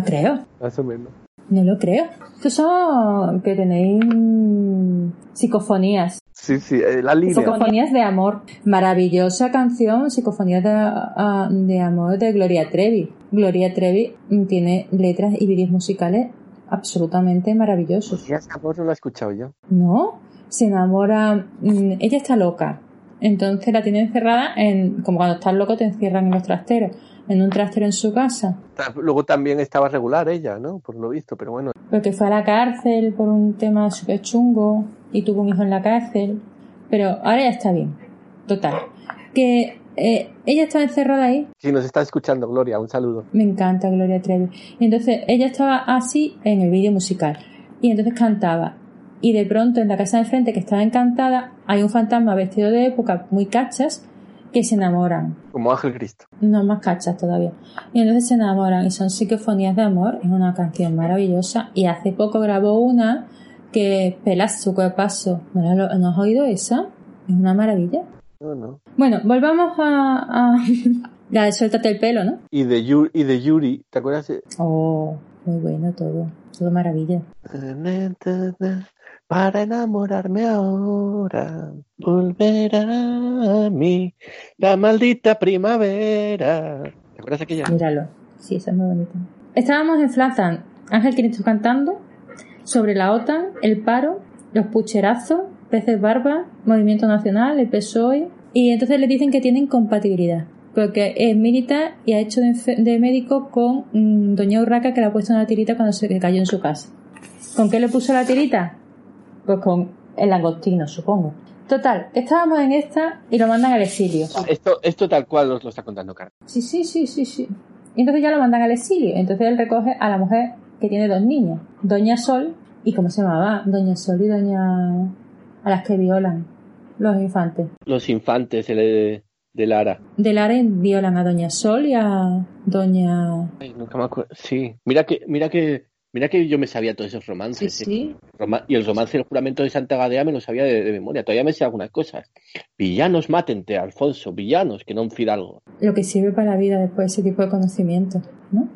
no creo. Más o menos. No lo creo. Estos son que tenéis psicofonías. Sí, sí, eh, la línea. Psicofonías de amor. Maravillosa canción, Psicofonías de, ah, de amor de Gloria Trevi. Gloria Trevi tiene letras y vídeos musicales absolutamente maravillosos. Ya amor no lo he escuchado yo. No, se enamora. mm, Ella está loca. Entonces la tiene encerrada en. Como cuando estás loco te encierran en los trasteros. En un trastero en su casa. Luego también estaba regular ella, ¿no? Por lo visto, pero bueno. Porque fue a la cárcel por un tema súper chungo y tuvo un hijo en la cárcel. Pero ahora ya está bien. Total. Que eh, ella estaba encerrada ahí. Si nos está escuchando, Gloria, un saludo. Me encanta Gloria Trevi. Y entonces ella estaba así en el vídeo musical. Y entonces cantaba. Y de pronto en la casa de enfrente, que estaba encantada, hay un fantasma vestido de época, muy cachas, que se enamoran. Como Ángel Cristo. No más cachas todavía. Y entonces se enamoran y son psicofonías de amor. Es una canción maravillosa. Y hace poco grabó una que pelas su cuerpazo. ¿No, la- lo- ¿No has oído esa? Es una maravilla. No, no. Bueno, volvamos a, a (laughs) la de suéltate el pelo, ¿no? Y de, Yuri, y de Yuri, ¿te acuerdas? de- Oh, muy bueno todo. Todo maravilla. Para enamorarme ahora, volver a mí, la maldita primavera. ¿Te acuerdas aquella? Míralo. Sí, esa es muy bonita. Estábamos en Flatham. Ángel Cristo cantando sobre la OTAN, el paro, los pucherazos, peces barba, Movimiento Nacional, el PSOE. Y entonces le dicen que tienen compatibilidad. Porque es militar y ha hecho de médico con mm, Doña Urraca que le ha puesto una tirita cuando se cayó en su casa. ¿Con qué le puso la tirita? Pues con el langostino, supongo. Total, estábamos en esta y lo mandan al exilio. Esto, esto tal cual nos lo está contando Carmen. Sí, sí, sí, sí, sí. Y entonces ya lo mandan al exilio. Entonces él recoge a la mujer que tiene dos niñas, Doña Sol y ¿cómo se llamaba? Doña Sol y Doña a las que violan los infantes. Los infantes de, de Lara. De Lara violan a Doña Sol y a Doña Ay, nunca me acuerdo. Sí, mira que, mira que, mira que yo me sabía todos esos sí, romances. ¿eh? sí. Roma- y el romance del juramento de Santa Gadea me lo sabía de, de memoria. Todavía me sé algunas cosas. Villanos mátente, Alfonso. Villanos, que no un fidalgo. Lo que sirve para la vida después ese tipo de conocimiento, ¿no?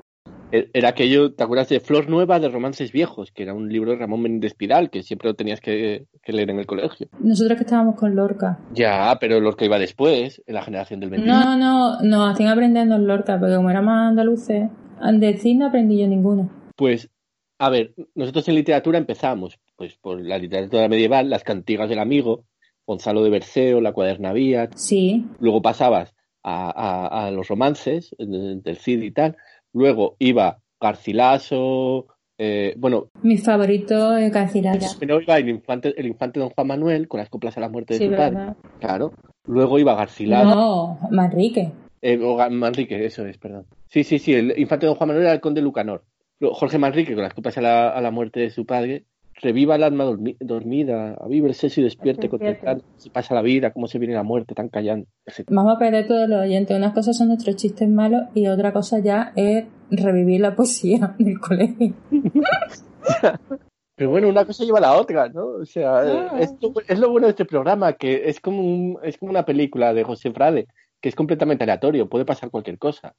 E- Era aquello, ¿te acuerdas de Flor Nueva de Romances Viejos? Que era un libro de Ramón Menéndez Pidal, que siempre lo tenías que, que leer en el colegio. Nosotros que estábamos con Lorca. Ya, pero lo que iba después, en la generación del 21. No, no, nos hacían aprendiendo en Lorca, porque como éramos andaluces, de cine no aprendí yo ninguno. Pues, a ver, nosotros en literatura empezamos pues por la literatura medieval, las cantigas del amigo, Gonzalo de Berceo, la cuadernavía, Sí, luego pasabas a, a- a los romances eh, del Cid y tal, luego iba Garcilaso, eh, bueno, mi favorito es Garcilaso. primero iba el infante, el infante don Juan Manuel con las coplas a la muerte de Sí, su padre, claro, luego iba Garcilaso, No, Manrique. eh, o Manrique, eso es, perdón. Sí, sí, sí, el infante don Juan Manuel era el conde Lucanor. Jorge Manrique con las copas a la, a la muerte de su padre, reviva el alma dormi- dormida, seso y despierte, cómo se pasa la vida, cómo se viene la muerte, tan callando, etc. Vamos a perder todos los oyentes. Unas cosas son nuestros chistes malos y otra cosa ya es revivir la poesía (laughs) del colegio. Pero bueno, una cosa lleva a la otra, ¿no? O sea, Ah. es, lo, es lo bueno de este programa, que es como, un- es como una película de José Frade, que es completamente aleatorio, puede pasar cualquier cosa.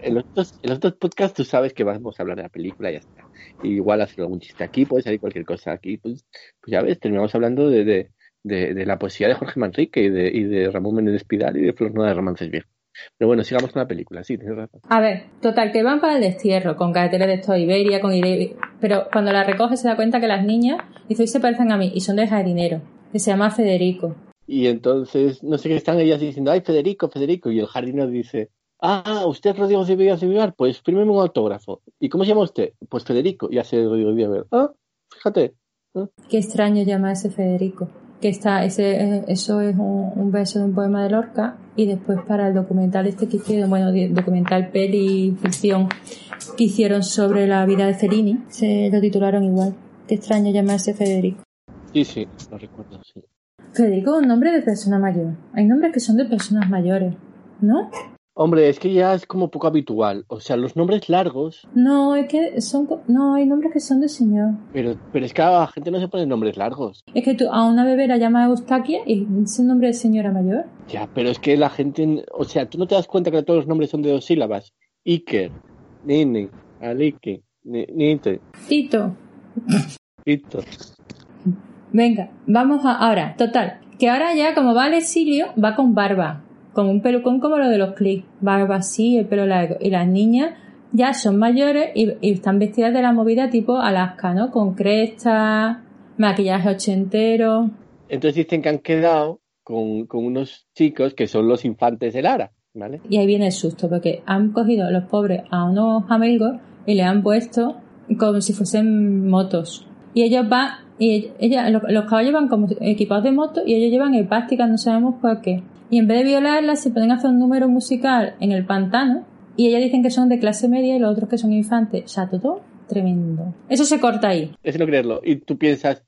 En los, otros, en los otros podcasts tú sabes que vamos a hablar de la película y ya está. Y igual hacer algún chiste aquí, puede salir cualquier cosa aquí. Pues, pues ya ves, terminamos hablando de, de, de, de la poesía de Jorge Manrique y de, y de Ramón Menéndez Pidal y de Flor Nueva de Romances Viejos. Pero bueno, sigamos con la película, sí, tienes razón. A ver, total, que van para el destierro con carteles de esto Iberia, con Iberia. Pero cuando la recoge se da cuenta que las niñas, dice, hoy se parecen a mí y son de jardinero, que se llama Federico. Y entonces, no sé qué están ellas diciendo, ay, Federico, Federico. Y el jardinero dice, ah, usted es Rodrigo de Villas de Vivar, pues fírmeme un autógrafo. ¿Y cómo se llama usted? Pues Federico. Y hace Rodrigo de Vivar, ah, fíjate. Qué extraño llamarse Federico. Que está, ese, eh, eso es un, un verso de un poema de Lorca y después para el documental este que hicieron, bueno, documental peli ficción que hicieron sobre la vida de Fellini, se lo titularon igual. Qué extraño llamarse Federico. Sí, sí, lo recuerdo, sí. Federico es un nombre de persona mayor. Hay nombres que son de personas mayores, ¿no? Hombre, es que ya es como poco habitual. O sea, los nombres largos, No, es que son... No, hay nombres que son de señor. pero, pero es que a la gente no se pone nombres largos. Es que tú a una bebé la llamas Eustaquia y es un nombre de señora mayor. Ya, pero es que la gente, o sea, tú no te das cuenta que todos los nombres son de dos sílabas. Iker, Nini, Alike, Ni- Nite, Tito. Pito. Venga, vamos a ahora. Total, que ahora ya como va al exilio, va con barba. Con un pelucón como lo de los clics. Barba así, el pelo largo. Y las niñas ya son mayores y, y están vestidas de la movida tipo Alaska, ¿no? Con cresta, maquillaje ochentero. Entonces dicen que han quedado con, con unos chicos que son los infantes de Lara, ¿vale? Y ahí viene el susto, porque han cogido los pobres a unos amigos y le han puesto como si fuesen motos. Y ellos van, y ella, los, los caballos van como equipados de moto y ellos llevan hepásticas, no sabemos por qué. Y en vez de violarlas, se pueden hacer un número musical en el pantano. Y ellas dicen que son de clase media y los otros que son infantes. O sea, todo tremendo. Eso se corta ahí. Es no creerlo. Y tú piensas,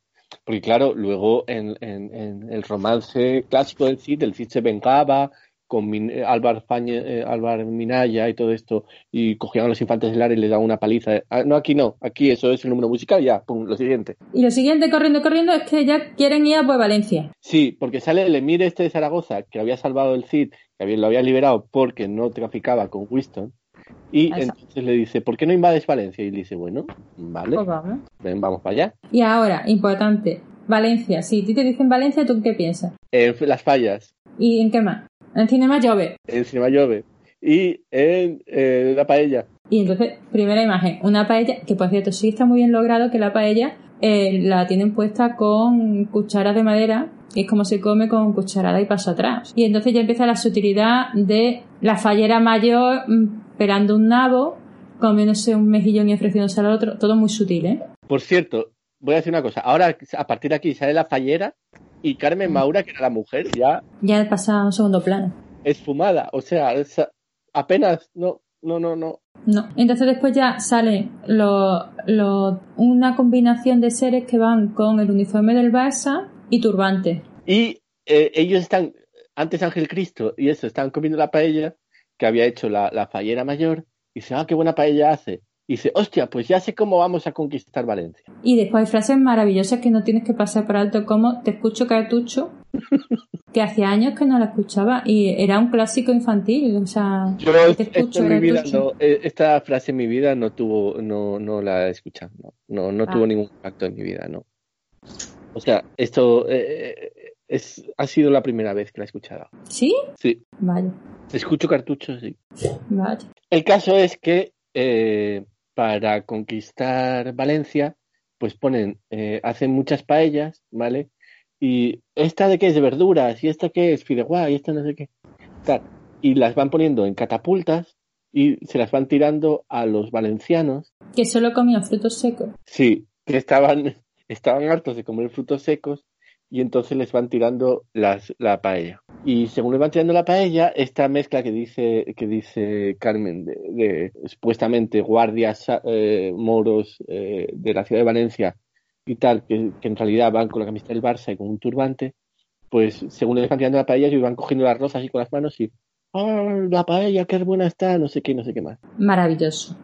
porque claro, luego en, en- en el romance clásico del Cid, el Cid se vengaba con Min- eh, Álvar, Fañe- eh, Álvar Minaya y todo esto, y cogían a los infantes del Lara y les daban una paliza. Ah, no, aquí no, aquí eso es el número musical, ya, pum, lo siguiente. Y lo siguiente, corriendo, corriendo, es que ya quieren ir a pues, Valencia. Sí, porque sale el emir este de Zaragoza, que había salvado el Cid, que había- lo había liberado porque no traficaba con Winston, y Eso. entonces le dice, ¿por qué no invades Valencia? Y le dice, bueno, vale, Pues vamos. ven, vamos para allá. Y ahora, importante, Valencia. Si a ti te dicen Valencia, ¿tú qué piensas? En Las Fallas, ¿Y en qué más? En Cinema Jove. en Cinema Llove, y en eh, La Paella. Y entonces, primera imagen, una paella, que por cierto sí está muy bien logrado que la paella eh, la tienen puesta con cucharas de madera, es como se come con cucharada y paso atrás. Y entonces ya empieza la sutilidad de la fallera mayor mm, pelando un nabo, comiéndose un mejillón y ofreciéndose al otro, todo muy sutil, ¿eh? Por cierto, voy a decir una cosa, ahora a partir de aquí sale La Fallera y Carmen Maura, que era la mujer, ya Ya pasa a un segundo plano. esfumada, o sea, apenas, no, no, no, no. No. Entonces después ya sale lo, lo- una combinación de seres que van con el uniforme del Barça y turbante. Y eh, ellos están, antes Ángel Cristo y eso, estaban comiendo la paella que había hecho la, la fallera mayor y dice, ah, qué buena paella hace. Y dice, hostia, pues ya sé cómo vamos a conquistar Valencia. Y después hay frases maravillosas que no tienes que pasar por alto, como te escucho cartucho, (laughs) que hacía años que no la escuchaba y era un clásico infantil, o sea, Yo te esto escucho en mi vida, cartucho. no, eh, esta frase en mi vida no tuvo, no, no la he escuchado, no, no, no Ah. tuvo ningún impacto en mi vida, no. O sea, esto eh, es, ha sido la primera vez que la he escuchado. ¿Sí? Sí, Vaya, escucho cartuchos, sí. vaya. El caso es que eh, para conquistar Valencia, pues ponen, eh, hacen muchas paellas, ¿vale? Y esta de qué es de verduras, y esta qué es fideuá, y esta no sé qué. Tal. Y las van poniendo en catapultas y se las van tirando a los valencianos. Que solo comía frutos secos. Sí, que estaban, (laughs) estaban hartos de comer frutos secos y entonces les van tirando las, la paella. Y según les van tirando la paella, esta mezcla que dice, que dice Carmen de, de supuestamente guardias eh, moros eh, de la ciudad de Valencia y tal, que, que en realidad van con la camiseta del Barça y con un turbante, pues según les van tirando la paella, ellos van cogiendo las rosas así con las manos y ¡ah, la paella, qué buena está! No sé qué, no sé qué más. Maravilloso.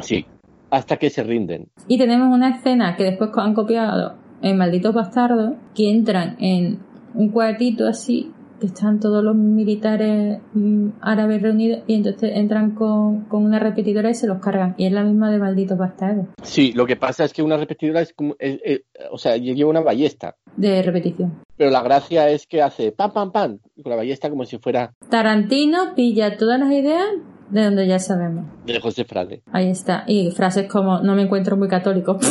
Sí, hasta que se rinden. Y tenemos una escena que después han copiado en Malditos Bastardos, que entran en un cuartito así, que están todos los militares mm, árabes reunidos, y entonces entran con, con una repetidora y se los cargan. Y es la misma de Malditos Bastardos, Sí, lo que pasa es que una repetidora es como, es- es- o sea, lleva una ballesta, de repetición. pero la gracia es que hace pam, pam, pam, con la ballesta como si fuera Tarantino pilla todas las ideas de donde ya sabemos. de José Frade. Ahí está. Y frases como, no me encuentro muy católico. (laughs)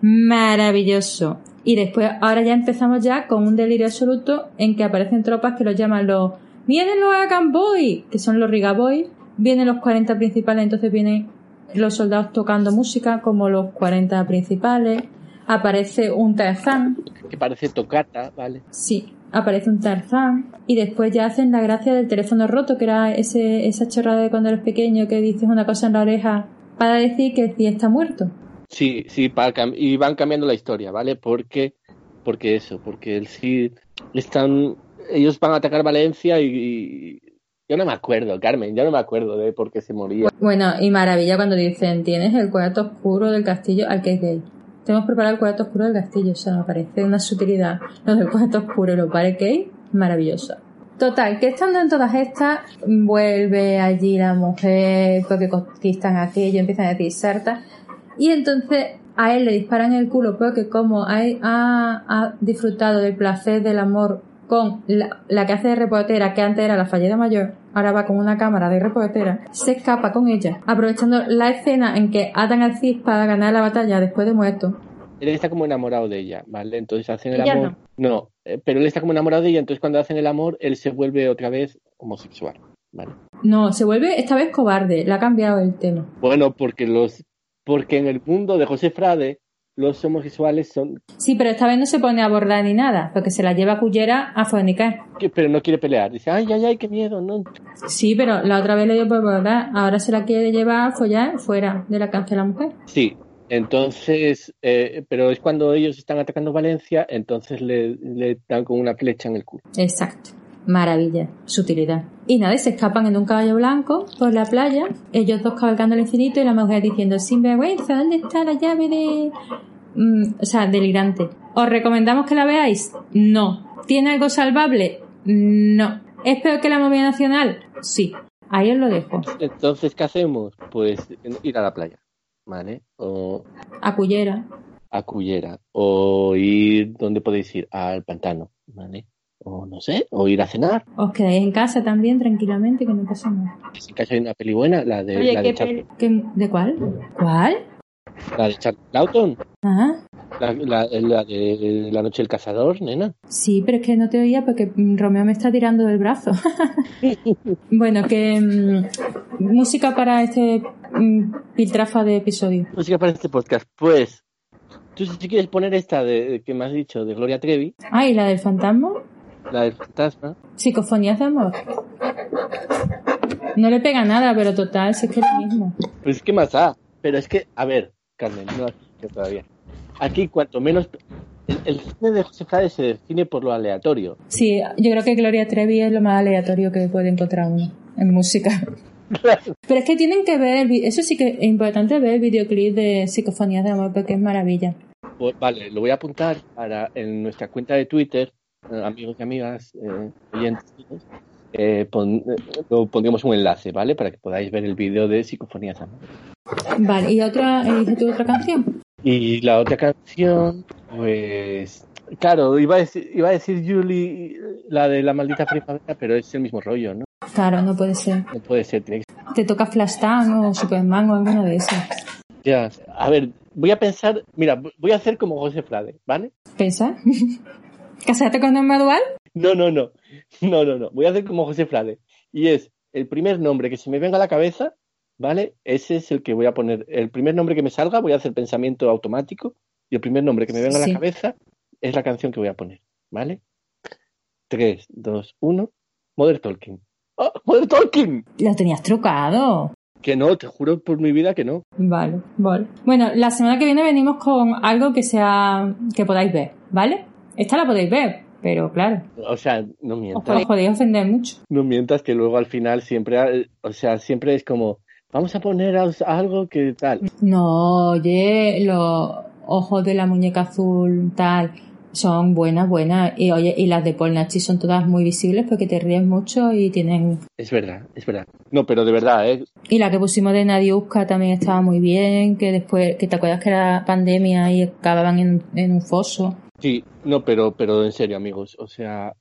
Maravilloso. Y después, ahora ya empezamos ya con un delirio absoluto en que aparecen tropas que los llaman los... Vienen los Akan Boys, que son los Riga Boys. Vienen los 40 principales, entonces vienen los soldados tocando música como los 40 principales. Aparece un Tarzán, que parece tocata, ¿vale? Sí, aparece un Tarzán y después ya hacen la gracia del teléfono roto, que era ese, esa chorrada de cuando eres pequeño que dices una cosa en la oreja para decir que el tío está muerto. Sí, sí, para y van cambiando la historia, ¿vale? Porque, porque eso, porque el Cid están, ellos van a atacar Valencia y, y- yo no me acuerdo, Carmen, yo no me acuerdo de por qué se moría. Bueno, y maravilla cuando dicen, tienes el cuarto oscuro del castillo al que es gay. Te hemos preparado el cuarto oscuro del castillo, o sea, me parece una sutilidad. Lo del cuarto oscuro y los bares gay, maravilloso. Total, que estando en todas estas, vuelve allí la mujer, porque conquistan aquello, empiezan a decir sartas, y entonces a él le disparan el culo porque como ha, ha- ha disfrutado del placer del amor con la, la que hace de reportera, que antes era la fallida mayor, ahora va con una cámara de reportera, se escapa con ella, aprovechando la escena en que atan al Cid para ganar la batalla después de muerto. Él está como enamorado de ella, ¿vale? Entonces hacen el Ella amor. No, eh, pero él está como enamorado de ella, entonces cuando hacen el amor, él se vuelve otra vez homosexual, ¿vale? No, se vuelve esta vez cobarde, le ha cambiado el tema. Bueno, porque los, porque en el mundo de José Frade, los homosexuales son, Sí, pero esta vez no se pone a bordar ni nada, porque se la lleva a Cullera a fornicar. pero no quiere pelear. Dice, ay, ay, ay, qué miedo, no. Sí, pero la otra vez le dio por bordar, ahora se la quiere llevar a follar fuera de la cárcel la mujer. Sí, entonces, eh, pero es cuando ellos están atacando Valencia, entonces le, le dan con una flecha en el culo. Exacto. Maravilla, sutilidad. Y nada, se escapan en un caballo blanco por la playa, ellos dos cabalgando al infinito y la mujer diciendo, sin vergüenza, ¿dónde está la llave de...? Mm, o sea, delirante. ¿Os recomendamos que la veáis? No. ¿Tiene algo salvable? No. ¿Es peor que la movida nacional? Sí. Ahí os lo dejo. Entonces, ¿qué hacemos? Pues ir a la playa, ¿vale? O A Cullera. a Cullera, o ir, ¿dónde podéis ir? Al pantano, ¿vale? O no sé, o ir a cenar. Os quedáis en casa también tranquilamente, que no pasa nada. Si en casa hay una peli buena, la de, Oye, la de, qué peli- ¿Qué- ¿De cuál? ¿Cuál? la de Charles Lawton, Ah, la, la- la de La Noche del Cazador, nena. sí, pero es que no te oía porque Romeo me está tirando del brazo. (laughs) bueno, que mm, música para este mm, piltrafa de episodio. Música para este podcast. Pues, tú si quieres poner esta de, que me has dicho, de Gloria Trevi, Ah, ¿y la del fantasma? La del fantasma, Psicofonías de amor. No le pega nada, pero total, si es que es lo mismo. Pues qué más da. Pero es que, a ver, Carmen, no has dicho todavía. Aquí, cuanto menos. El, el cine de José Frade se define por lo aleatorio. Sí, yo creo que Gloria Trevi es lo más aleatorio que puede encontrar uno en música. Pero es que tienen que ver, eso sí que es importante ver el videoclip de Psicofonías de Amor porque es maravilla. Pues, vale, lo voy a apuntar para en nuestra cuenta de Twitter, amigos y amigas, eh, oyentes, eh, pon- eh, pondremos un enlace, ¿vale? Para que podáis ver el vídeo de Psicofonías. Vale, ¿y otra, tú otra canción? Y la otra canción, pues. Claro, iba a decir, iba a decir Julie, la de la maldita primavera, pero es el mismo rollo, ¿no? Claro, no puede ser. No puede ser, tiene que Te toca Flash Tan o Superman o alguna de esas. Ya, a ver, voy a pensar, mira, voy a hacer como José Frade, ¿vale? ¿Pensa? ¿Casarte con Norma Dual? No, no, no, no, no, no, voy a hacer como José Frade. Y es el primer nombre que se me venga a la cabeza, ¿vale? Ese es el que voy a poner. El primer nombre que me salga, voy a hacer pensamiento automático. Y el primer nombre que me venga a la cabeza es la canción que voy a poner, ¿vale? 3, 2, 1. Modern Talking. ¡Oh, Modern Talking! Lo tenías trucado. Que no, te juro por mi vida que no. Vale, vale. Bueno, la semana que viene venimos con algo que sea que podáis ver, ¿vale? Esta la podéis ver, pero claro, O sea, no os mientas. podéis, podéis ofender mucho. No mientas que luego al final siempre, o sea, siempre es como, vamos a poner a- algo que tal. No, oye, los ojos de la muñeca azul, tal, son buenas, buenas. Y oye, y las de Paul Nachi son todas muy visibles porque te ríes mucho y tienen. Es verdad, es verdad. No, pero de verdad, ¿eh? Y la que pusimos de Nadiuska también estaba muy bien, que después, que te acuerdas que era pandemia y acababan en, en un foso. Sí, no, pero, pero en serio, amigos. O sea,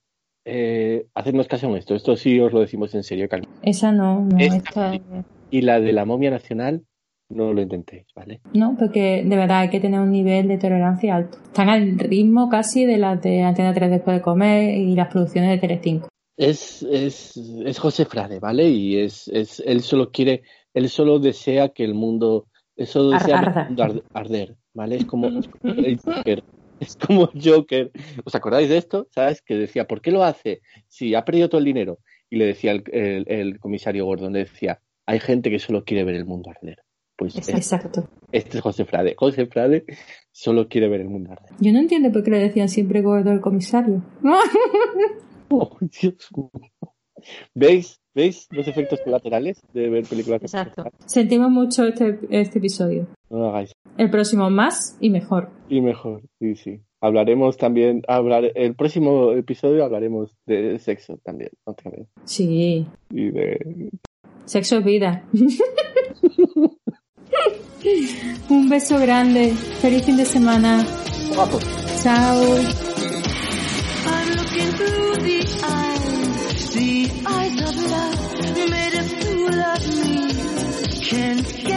eh, hacednos caso en esto. Esto sí os lo decimos en serio, Carmen. Esa no, no, Esta esta. Y la de la momia nacional, no lo intentéis, ¿vale? No, porque de verdad hay que tener un nivel de tolerancia alto. Están al ritmo casi de las de Antena 3 después de comer y las producciones de Telecinco. Es, es, es José Frade, ¿vale? Y es, es, él solo quiere, él solo desea que el mundo, solo desea arder, ¿vale? Es como, es como (laughs) el Joker. Es como Joker. ¿Os acordáis de esto? ¿Sabes? Que decía, ¿por qué lo hace? Si ha perdido todo el dinero. Y le decía el, el, el comisario Gordon, le decía, hay gente que solo quiere ver el mundo arder. Pues este, Exacto. este es José Frade. José Frade solo quiere ver el mundo arder. Yo no entiendo por qué le decían siempre gordo al comisario. (laughs) Oh, Dios mío. ¿Veis? ¿Veis los efectos colaterales de ver películas? Exacto. Sentimos mucho este, este episodio. No lo hagáis. El próximo más y mejor. Y mejor, sí, sí. Hablaremos también, hablar, el próximo episodio hablaremos de sexo también, otra vez. Sí. Y de... Sexo es vida. (laughs) Un beso grande. Feliz fin de semana. Chao. I'm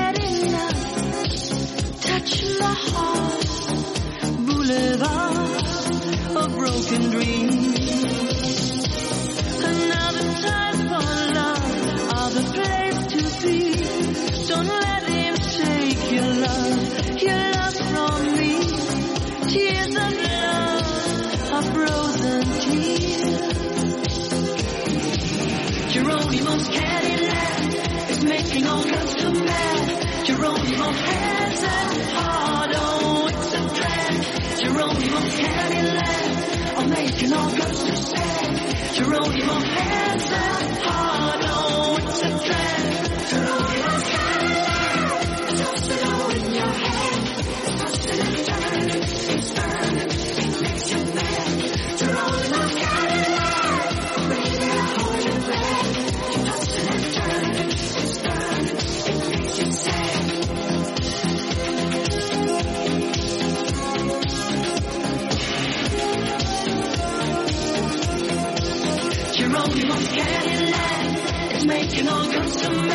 Geronimo's Cadillac is making all girls so mad. Geronimo has Hansen, Geronimo Hansen. It all comes to